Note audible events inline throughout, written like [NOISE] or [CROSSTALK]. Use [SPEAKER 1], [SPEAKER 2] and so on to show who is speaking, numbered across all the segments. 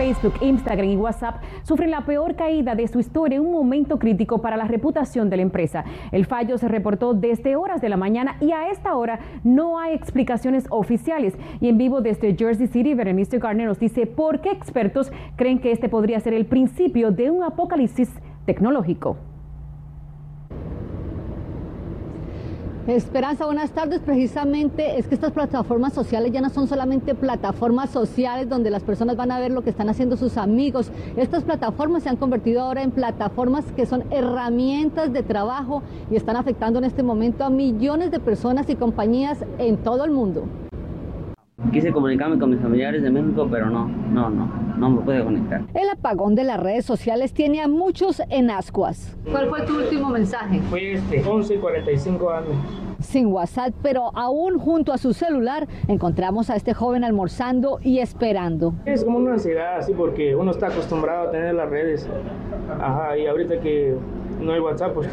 [SPEAKER 1] Facebook, Instagram y WhatsApp sufren la peor caída de su historia en un momento crítico para la reputación de la empresa. El fallo se reportó desde horas de la mañana y a esta hora no hay explicaciones oficiales. Y en vivo desde Jersey City, Berenice Garner nos dice por qué expertos creen que este podría ser el principio de un apocalipsis tecnológico.
[SPEAKER 2] Esperanza, buenas tardes. Precisamente es que estas plataformas sociales ya no son solamente plataformas sociales donde las personas van a ver lo que están haciendo sus amigos. Estas plataformas se han convertido ahora en plataformas que son herramientas de trabajo y están afectando en este momento a millones de personas y compañías en todo el mundo.
[SPEAKER 3] Quise comunicarme con mis familiares de México, pero no, no, no, no me pude conectar.
[SPEAKER 2] El apagón de las redes sociales tiene a muchos en ascuas. ¿Cuál fue tu último mensaje?
[SPEAKER 4] Fue este, 11 45 años.
[SPEAKER 2] Sin WhatsApp, pero aún junto a su celular, encontramos a este joven almorzando y esperando.
[SPEAKER 4] Es como una ansiedad, así, porque uno está acostumbrado a tener las redes. Ajá, y ahorita que no hay WhatsApp, pues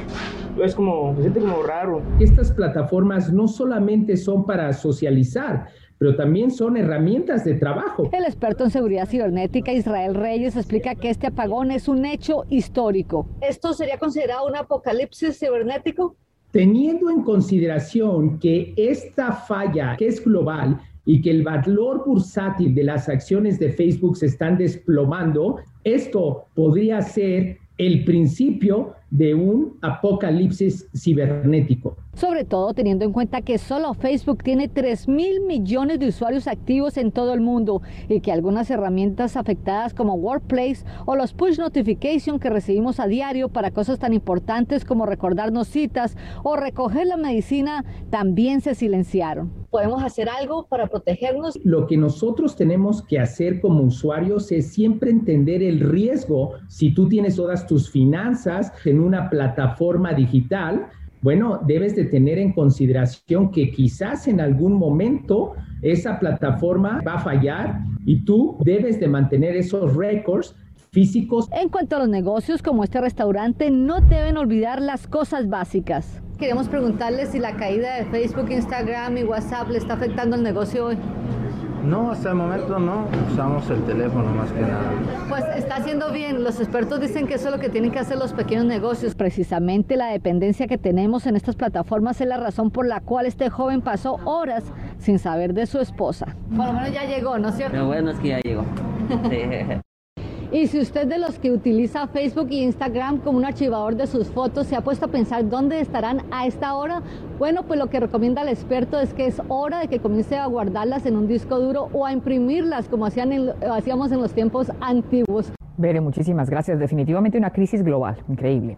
[SPEAKER 4] es como, se siente como raro.
[SPEAKER 5] Estas plataformas no solamente son para socializar, pero también son herramientas de trabajo.
[SPEAKER 2] El experto en seguridad cibernética Israel Reyes explica que este apagón es un hecho histórico. ¿Esto sería considerado un apocalipsis cibernético?
[SPEAKER 5] Teniendo en consideración que esta falla, que es global, y que el valor bursátil de las acciones de Facebook se están desplomando, esto podría ser el principio de un apocalipsis cibernético.
[SPEAKER 2] Sobre todo teniendo en cuenta que solo Facebook tiene 3 mil millones de usuarios activos en todo el mundo y que algunas herramientas afectadas como Workplace o los push notification que recibimos a diario para cosas tan importantes como recordarnos citas o recoger la medicina también se silenciaron. ¿Podemos hacer algo para protegernos?
[SPEAKER 5] Lo que nosotros tenemos que hacer como usuarios es siempre entender el riesgo si tú tienes todas tus finanzas en una plataforma digital bueno, debes de tener en consideración que quizás en algún momento esa plataforma va a fallar y tú debes de mantener esos récords físicos.
[SPEAKER 2] En cuanto a los negocios como este restaurante, no deben olvidar las cosas básicas. Queremos preguntarle si la caída de Facebook, Instagram y WhatsApp le está afectando el negocio hoy.
[SPEAKER 6] No, hasta el momento no. Usamos el teléfono más que nada.
[SPEAKER 2] Pues está haciendo bien. Los expertos dicen que eso es lo que tienen que hacer los pequeños negocios. Precisamente la dependencia que tenemos en estas plataformas es la razón por la cual este joven pasó horas sin saber de su esposa. Por lo menos ya llegó, ¿no es cierto?
[SPEAKER 3] Lo bueno es que ya llegó. [LAUGHS] Sí.
[SPEAKER 2] Y si usted de los que utiliza Facebook e Instagram como un archivador de sus fotos se ha puesto a pensar dónde estarán a esta hora, bueno, pues lo que recomienda el experto es que es hora de que comience a guardarlas en un disco duro o a imprimirlas como hacían hacíamos en los tiempos antiguos.
[SPEAKER 1] Bere, muchísimas gracias. Definitivamente una crisis global, increíble.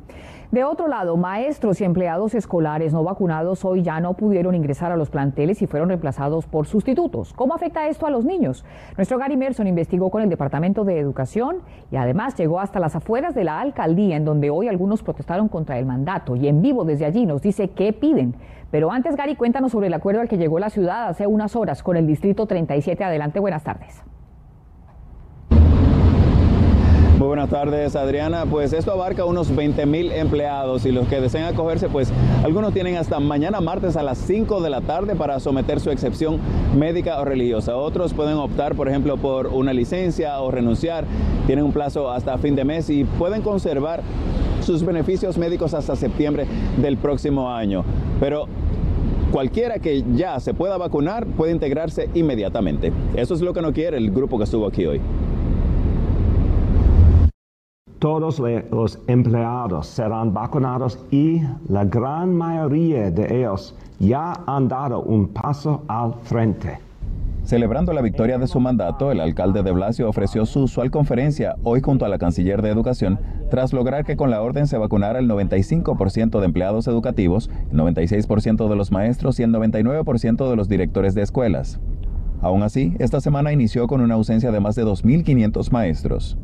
[SPEAKER 1] De otro lado, maestros y empleados escolares no vacunados hoy ya no pudieron ingresar a los planteles y fueron reemplazados por sustitutos. ¿Cómo afecta esto a los niños? Nuestro Gary Merson investigó con el Departamento de Educación y además llegó hasta las afueras de la alcaldía en donde hoy algunos protestaron contra el mandato y en vivo desde allí nos dice qué piden. Pero antes, Gary, cuéntanos sobre el acuerdo al que llegó la ciudad hace unas horas con el Distrito 37. Adelante, buenas tardes.
[SPEAKER 7] Muy buenas tardes, Adriana. Pues esto abarca unos 20 mil empleados y los que deseen acogerse, pues algunos tienen hasta mañana martes a las 5 de la tarde para someter su excepción médica o religiosa. Otros pueden optar, por ejemplo, por una licencia o renunciar. Tienen un plazo hasta fin de mes y pueden conservar sus beneficios médicos hasta septiembre del próximo año. Pero cualquiera que ya se pueda vacunar puede integrarse inmediatamente. Eso es lo que no quiere el grupo que estuvo aquí hoy.
[SPEAKER 8] Todos los empleados serán vacunados y la gran mayoría de ellos ya han dado un paso al frente.
[SPEAKER 7] Celebrando la victoria de su mandato, el alcalde de Blasio ofreció su usual conferencia hoy junto a la canciller de Educación tras lograr que con la orden se vacunara el 95% de empleados educativos, el 96% de los maestros y el 99% de los directores de escuelas. Aún así, esta semana inició con una ausencia de más de 2.500 maestros.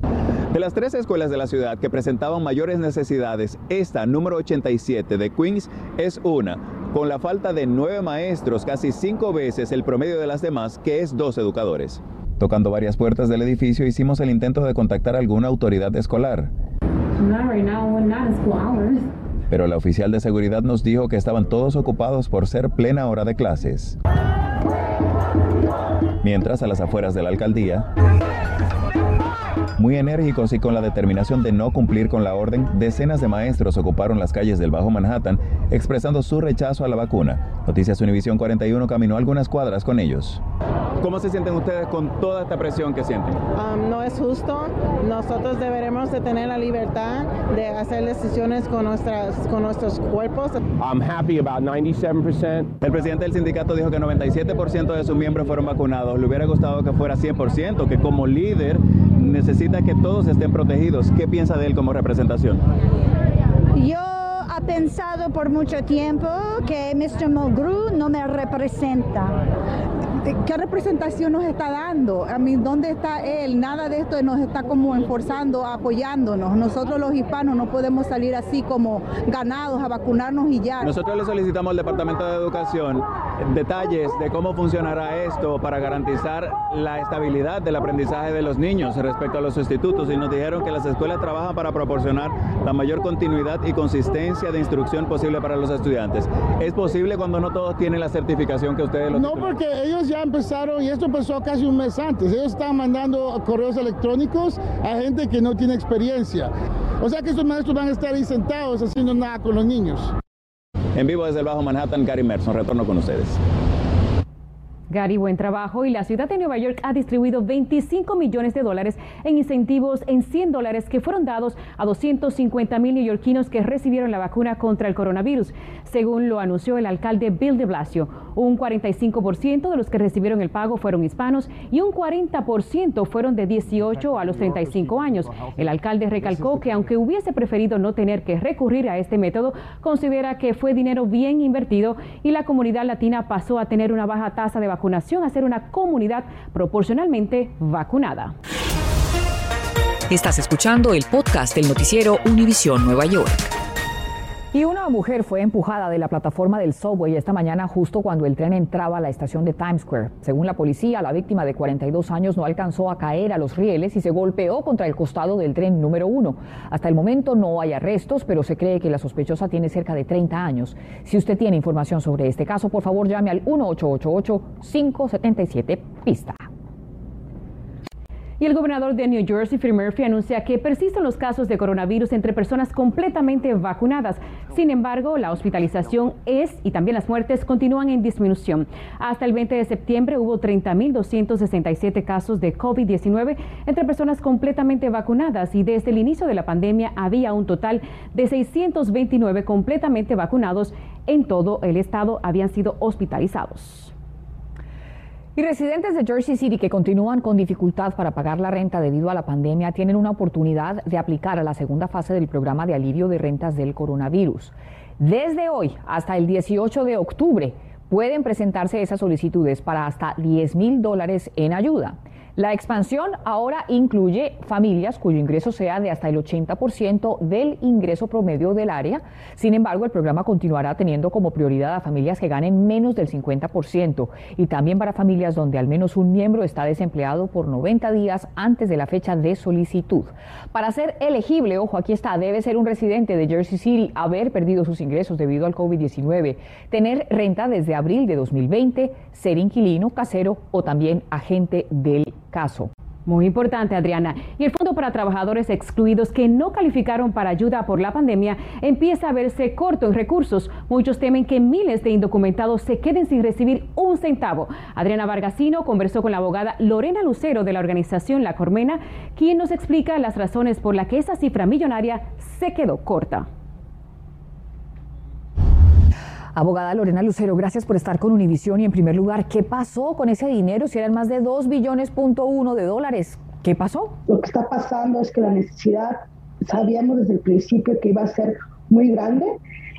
[SPEAKER 7] De las tres escuelas de la ciudad que presentaban mayores necesidades, esta, número 87 de Queens, es una, con la falta de nueve maestros, casi cinco veces el promedio de las demás, que es dos educadores. Tocando varias puertas del edificio, hicimos el intento de contactar a alguna autoridad escolar. Pero la oficial de seguridad nos dijo que estaban todos ocupados por ser plena hora de clases. Mientras a las afueras de la alcaldía, muy enérgicos y con la determinación de no cumplir con la orden, decenas de maestros ocuparon las calles del Bajo Manhattan expresando su rechazo a la vacuna. Noticias Univisión 41 caminó algunas cuadras con ellos. ¿Cómo se sienten ustedes con toda esta presión que sienten?
[SPEAKER 9] Um, no es justo. Nosotros deberemos de tener la libertad de hacer decisiones con, nuestras, con nuestros cuerpos.
[SPEAKER 10] I'm happy about 97%.
[SPEAKER 7] El presidente del sindicato dijo que 97% de sus miembros fueron vacunados. Le hubiera gustado que fuera 100%, que como líder necesita que todos estén protegidos. ¿Qué piensa de él como representación?
[SPEAKER 11] Yo he pensado por mucho tiempo que Mr. Mulgrew no me representa.
[SPEAKER 12] ¿Qué representación nos está dando? A mí, ¿dónde está él? Nada de esto nos está como enforzando, apoyándonos. Nosotros los hispanos no podemos salir así como ganados a vacunarnos y ya.
[SPEAKER 7] Nosotros le solicitamos al Departamento de Educación detalles de cómo funcionará esto para garantizar la estabilidad del aprendizaje de los niños respecto a los sustitutos y nos dijeron que las escuelas trabajan para proporcionar la mayor continuidad y consistencia de instrucción posible para los estudiantes. ¿Es posible cuando no todos tienen la certificación que ustedes lo
[SPEAKER 13] No, porque ellos ya empezaron, y esto empezó casi un mes antes, ellos están mandando correos electrónicos a gente que no tiene experiencia. O sea que estos maestros van a estar ahí sentados haciendo nada con los niños.
[SPEAKER 7] En vivo desde el Bajo Manhattan, Gary Merson, retorno con ustedes.
[SPEAKER 1] Gary, buen trabajo. Y la ciudad de Nueva York ha distribuido 25 millones de dólares en incentivos en 100 dólares que fueron dados a 250 mil neoyorquinos que recibieron la vacuna contra el coronavirus, según lo anunció el alcalde Bill de Blasio. Un 45% de los que recibieron el pago fueron hispanos y un 40% fueron de 18 a los 35 años. El alcalde recalcó que aunque hubiese preferido no tener que recurrir a este método, considera que fue dinero bien invertido y la comunidad latina pasó a tener una baja tasa de vacunación a ser una comunidad proporcionalmente vacunada.
[SPEAKER 14] Estás escuchando el podcast del noticiero Univisión Nueva York.
[SPEAKER 1] Y una mujer fue empujada de la plataforma del subway esta mañana justo cuando el tren entraba a la estación de Times Square. Según la policía, la víctima de 42 años no alcanzó a caer a los rieles y se golpeó contra el costado del tren número uno. Hasta el momento no hay arrestos, pero se cree que la sospechosa tiene cerca de 30 años. Si usted tiene información sobre este caso, por favor llame al 1888-577-PISTA. El gobernador de New Jersey, Phil Murphy, anuncia que persisten los casos de coronavirus entre personas completamente vacunadas. Sin embargo, la hospitalización es y también las muertes continúan en disminución. Hasta el 20 de septiembre hubo 30.267 casos de COVID-19 entre personas completamente vacunadas y desde el inicio de la pandemia había un total de 629 completamente vacunados en todo el estado habían sido hospitalizados. Y residentes de Jersey City que continúan con dificultad para pagar la renta debido a la pandemia tienen una oportunidad de aplicar a la segunda fase del programa de alivio de rentas del coronavirus. Desde hoy hasta el 18 de octubre pueden presentarse esas solicitudes para hasta 10 mil dólares en ayuda. La expansión ahora incluye familias cuyo ingreso sea de hasta el 80% del ingreso promedio del área. Sin embargo, el programa continuará teniendo como prioridad a familias que ganen menos del 50% y también para familias donde al menos un miembro está desempleado por 90 días antes de la fecha de solicitud. Para ser elegible, ojo, aquí está, debe ser un residente de Jersey City, haber perdido sus ingresos debido al COVID-19, tener renta desde abril de 2020, ser inquilino, casero o también agente del Muy importante, Adriana. Y el Fondo para Trabajadores Excluidos que no calificaron para ayuda por la pandemia empieza a verse corto en recursos. Muchos temen que miles de indocumentados se queden sin recibir un centavo. Adriana Vargasino conversó con la abogada Lorena Lucero de la organización La Cormena, quien nos explica las razones por las que esa cifra millonaria se quedó corta. Abogada Lorena Lucero, gracias por estar con Univisión y en primer lugar, ¿qué pasó con ese dinero si eran más de 2 billones punto uno de dólares? ¿Qué pasó?
[SPEAKER 15] Lo que está pasando es que la necesidad, sabíamos desde el principio que iba a ser muy grande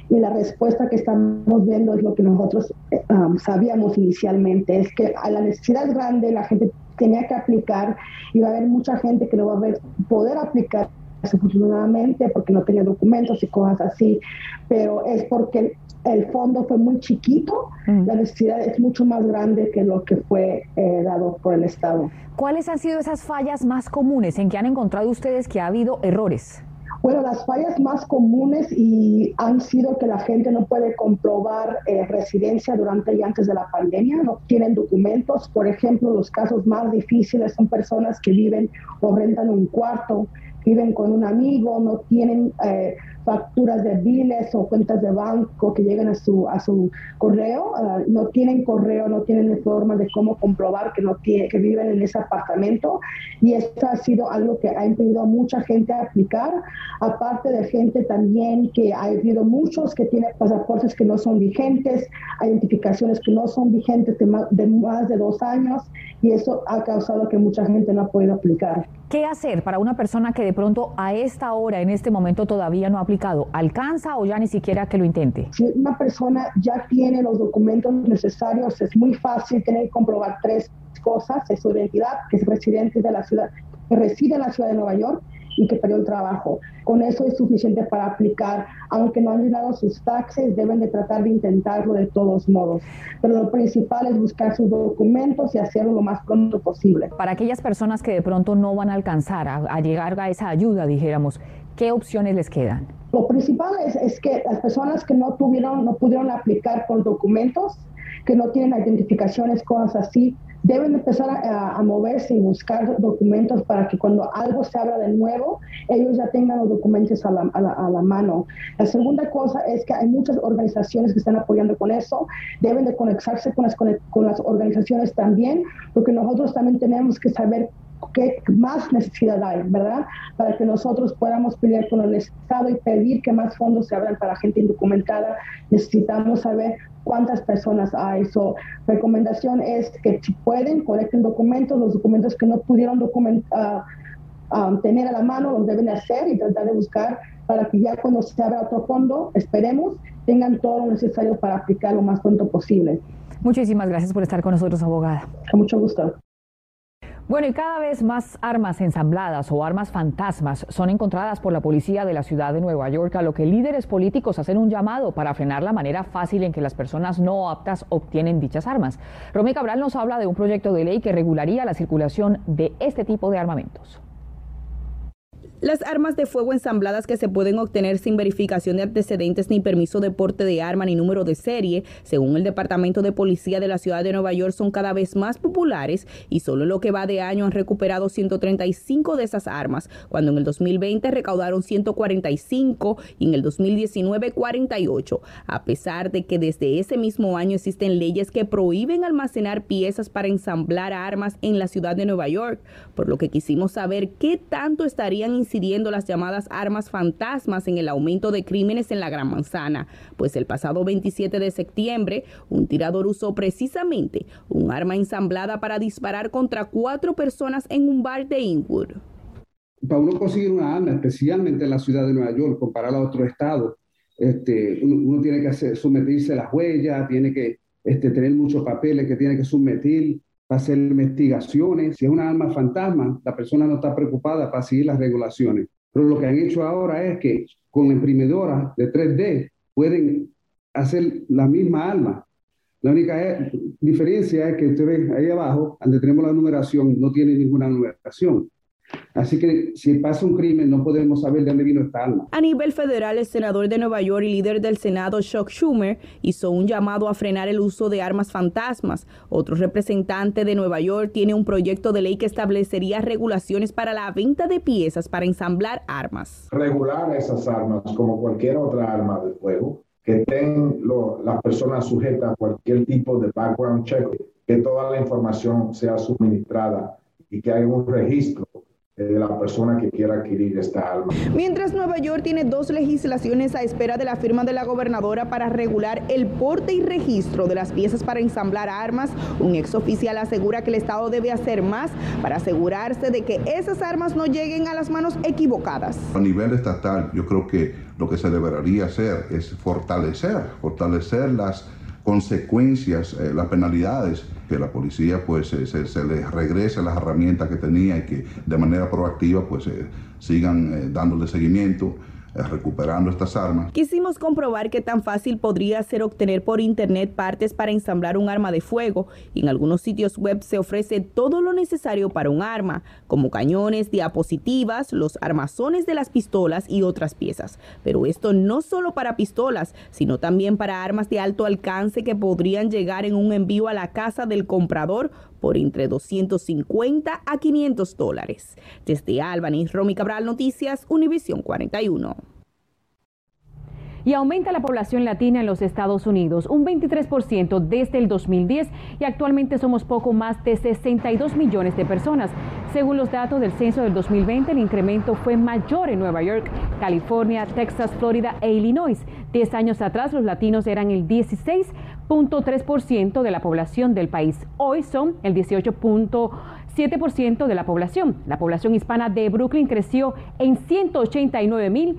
[SPEAKER 15] y la respuesta que estamos viendo es lo que nosotros um, sabíamos inicialmente, es que a la necesidad grande la gente tenía que aplicar y va a haber mucha gente que no va a poder aplicar desafortunadamente porque no tenía documentos y cosas así, pero es porque el fondo fue muy chiquito, la necesidad es mucho más grande que lo que fue eh, dado por el Estado.
[SPEAKER 1] ¿Cuáles han sido esas fallas más comunes en que han encontrado ustedes que ha habido errores?
[SPEAKER 15] Bueno, las fallas más comunes y han sido que la gente no puede comprobar eh, residencia durante y antes de la pandemia, no tienen documentos. Por ejemplo, los casos más difíciles son personas que viven o rentan un cuarto, viven con un amigo, no tienen eh, facturas de biles o cuentas de banco que llegan a su, a su correo, ah, no tienen correo, no tienen forma de cómo comprobar que, no tiene, que viven en ese apartamento y esto ha sido algo que ha impedido a mucha gente a aplicar, aparte de gente también que ha habido muchos que tienen pasaportes que no son vigentes, identificaciones que no son vigentes de, más de dos años y eso ha causado que mucha gente no ha podido aplicar.
[SPEAKER 1] ¿Qué hacer para una persona que de pronto a esta hora, en este momento, todavía no ha aplicado? ¿Alcanza o ya ni siquiera que lo intente?
[SPEAKER 15] Si una persona ya tiene los documentos necesarios, es muy fácil tener que comprobar tres cosas. Es su identidad, que es residente de la ciudad, que reside en la ciudad de Nueva York y que perdió el trabajo. Con eso es suficiente para aplicar. Aunque no han llenado sus taxes, deben de tratar de intentarlo de todos modos. Pero lo principal es buscar sus documentos y hacerlo lo más pronto posible.
[SPEAKER 1] Para aquellas personas que de pronto no van a alcanzar a, a llegar a esa ayuda, dijéramos, ¿qué opciones les quedan?
[SPEAKER 15] Lo principal es, es que las personas que no tuvieron, no pudieron aplicar con documentos, que no tienen identificaciones, cosas así, deben empezar a, a, moverse y buscar documentos para que cuando algo se abra de nuevo, ellos ya tengan los documentos a la, a la, a la mano. La segunda cosa es que hay muchas organizaciones que están apoyando con eso, deben de conectarse con las, con las organizaciones también, porque nosotros también tenemos que saber qué más necesidad hay, ¿verdad? Para que nosotros podamos pelear con el Estado y pedir que más fondos se abran para gente indocumentada. Necesitamos saber cuántas personas hay. Su recomendación es que si pueden, colecten documentos, los documentos que no pudieron documentar, uh, tener a la mano los deben hacer y tratar de buscar para que ya cuando se abra otro fondo, esperemos, tengan todo lo necesario para aplicar lo más pronto posible.
[SPEAKER 1] Muchísimas gracias por estar con nosotros, abogada.
[SPEAKER 15] Con mucho gusto.
[SPEAKER 1] Bueno, y cada vez más armas ensambladas o armas fantasmas son encontradas por la policía de la ciudad de Nueva York, a lo que líderes políticos hacen un llamado para frenar la manera fácil en que las personas no aptas obtienen dichas armas. Romé Cabral nos habla de un proyecto de ley que regularía la circulación de este tipo de armamentos.
[SPEAKER 16] Las armas de fuego ensambladas que se pueden obtener sin verificación de antecedentes ni permiso de porte de arma ni número de serie, según el Departamento de Policía de la Ciudad de Nueva York, son cada vez más populares y solo lo que va de año han recuperado 135 de esas armas, cuando en el 2020 recaudaron 145 y en el 2019 48, a pesar de que desde ese mismo año existen leyes que prohíben almacenar piezas para ensamblar armas en la ciudad de Nueva York, por lo que quisimos saber qué tanto estarían incidiendo las llamadas armas fantasmas en el aumento de crímenes en la Gran Manzana, pues el pasado 27 de septiembre un tirador usó precisamente un arma ensamblada para disparar contra cuatro personas en un bar de Inwood.
[SPEAKER 17] Para uno conseguir una arma, especialmente en la ciudad de Nueva York, comparado a otro estado, este, uno tiene que hacer, someterse a las huellas, tiene que este, tener muchos papeles que tiene que someter para hacer investigaciones. Si es una arma fantasma, la persona no está preocupada para seguir las regulaciones. Pero lo que han hecho ahora es que con la imprimidora de 3D pueden hacer la misma arma. La única diferencia es que usted ve ahí abajo, donde tenemos la numeración, no tiene ninguna numeración. Así que si pasa un crimen no podemos saber de dónde vino esta arma.
[SPEAKER 16] A nivel federal, el senador de Nueva York y líder del Senado, Chuck Schumer, hizo un llamado a frenar el uso de armas fantasmas. Otro representante de Nueva York tiene un proyecto de ley que establecería regulaciones para la venta de piezas para ensamblar armas.
[SPEAKER 18] Regular esas armas como cualquier otra arma de fuego, que estén las personas sujetas a cualquier tipo de background check, que toda la información sea suministrada y que haya un registro de la persona que quiera adquirir esta arma.
[SPEAKER 16] Mientras Nueva York tiene dos legislaciones a espera de la firma de la gobernadora para regular el porte y registro de las piezas para ensamblar armas, un ex oficial asegura que el Estado debe hacer más para asegurarse de que esas armas no lleguen a las manos equivocadas.
[SPEAKER 19] A nivel estatal, yo creo que lo que se debería hacer es fortalecer, fortalecer las consecuencias, eh, las penalidades, que la policía pues se, se, se, les regrese las herramientas que tenía y que de manera proactiva pues eh, sigan eh, dándole seguimiento recuperando estas armas.
[SPEAKER 16] Quisimos comprobar qué tan fácil podría ser obtener por internet partes para ensamblar un arma de fuego y en algunos sitios web se ofrece todo lo necesario para un arma, como cañones, diapositivas, los armazones de las pistolas y otras piezas. Pero esto no solo para pistolas, sino también para armas de alto alcance que podrían llegar en un envío a la casa del comprador por entre 250 a 500 dólares. Desde Albany, Romy Cabral Noticias, Univisión 41
[SPEAKER 1] y aumenta la población latina en los Estados Unidos, un 23% desde el 2010 y actualmente somos poco más de 62 millones de personas. Según los datos del censo del 2020, el incremento fue mayor en Nueva York, California, Texas, Florida e Illinois. Diez años atrás los latinos eran el 16.3% de la población del país. Hoy son el 18.7% de la población. La población hispana de Brooklyn creció en 189 mil